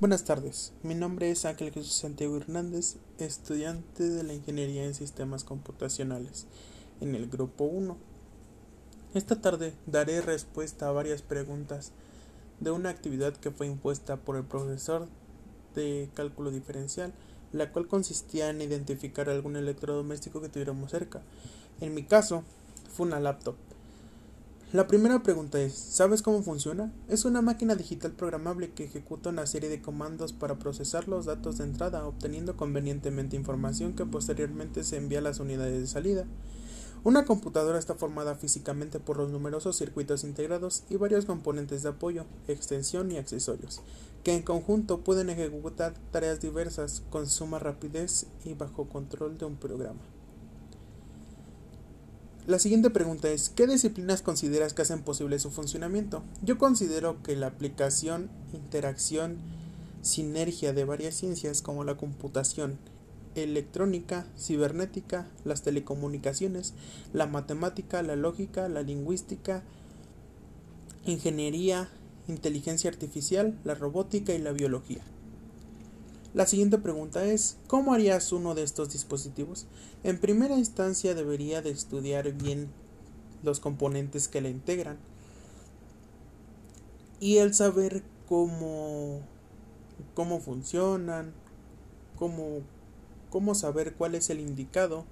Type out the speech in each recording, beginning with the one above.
Buenas tardes, mi nombre es Ángel Jesús Santiago Hernández, estudiante de la Ingeniería en Sistemas Computacionales en el Grupo 1. Esta tarde daré respuesta a varias preguntas de una actividad que fue impuesta por el profesor de cálculo diferencial, la cual consistía en identificar algún electrodoméstico que tuviéramos cerca. En mi caso, fue una laptop. La primera pregunta es, ¿sabes cómo funciona? Es una máquina digital programable que ejecuta una serie de comandos para procesar los datos de entrada, obteniendo convenientemente información que posteriormente se envía a las unidades de salida. Una computadora está formada físicamente por los numerosos circuitos integrados y varios componentes de apoyo, extensión y accesorios, que en conjunto pueden ejecutar tareas diversas con suma rapidez y bajo control de un programa. La siguiente pregunta es, ¿qué disciplinas consideras que hacen posible su funcionamiento? Yo considero que la aplicación, interacción, sinergia de varias ciencias como la computación, electrónica, cibernética, las telecomunicaciones, la matemática, la lógica, la lingüística, ingeniería, inteligencia artificial, la robótica y la biología. La siguiente pregunta es, ¿cómo harías uno de estos dispositivos? En primera instancia debería de estudiar bien los componentes que la integran y el saber cómo, cómo funcionan, cómo, cómo saber cuál es el indicado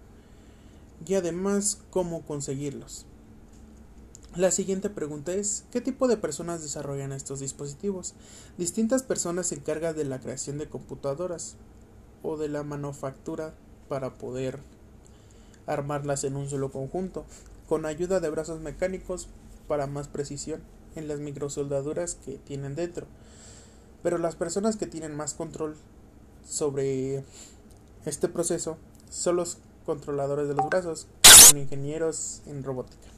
y además cómo conseguirlos. La siguiente pregunta es, ¿qué tipo de personas desarrollan estos dispositivos? Distintas personas se encargan de la creación de computadoras o de la manufactura para poder armarlas en un solo conjunto, con ayuda de brazos mecánicos para más precisión en las microsoldaduras que tienen dentro. Pero las personas que tienen más control sobre este proceso son los controladores de los brazos, son ingenieros en robótica.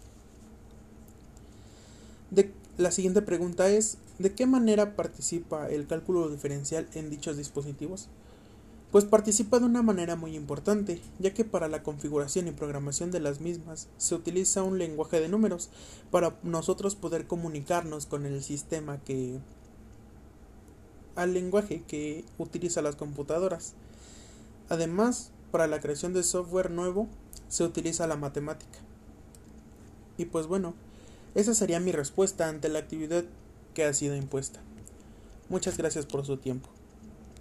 La siguiente pregunta es, ¿de qué manera participa el cálculo diferencial en dichos dispositivos? Pues participa de una manera muy importante, ya que para la configuración y programación de las mismas se utiliza un lenguaje de números para nosotros poder comunicarnos con el sistema que al lenguaje que utiliza las computadoras. Además, para la creación de software nuevo se utiliza la matemática. Y pues bueno, esa sería mi respuesta ante la actividad que ha sido impuesta. Muchas gracias por su tiempo.